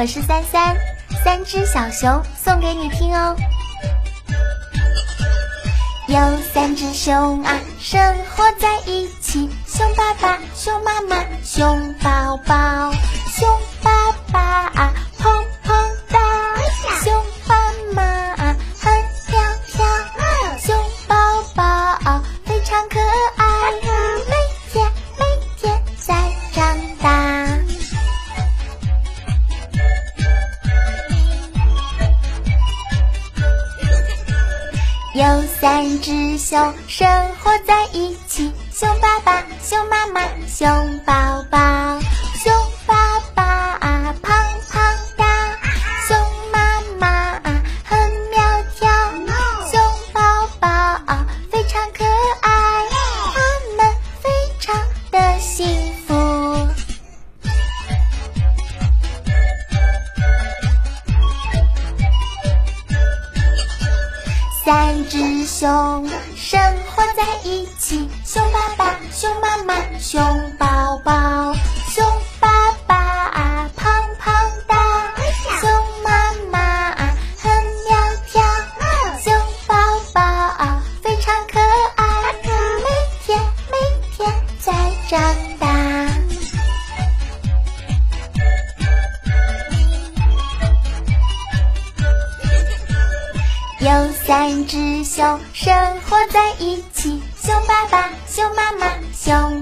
我是三三，三只小熊送给你听哦。有三只熊啊，生活在一起，熊爸爸、熊妈妈、熊宝宝。有三只熊生活在一起，熊爸爸、熊妈妈、熊宝宝。三只熊生活在一起，熊爸爸、熊妈妈、熊宝宝。熊爸爸啊，胖胖哒；熊妈妈啊，很苗条。熊宝宝啊非常可爱，每天每天在长有三只熊生活在一起，熊爸爸、熊妈妈、熊。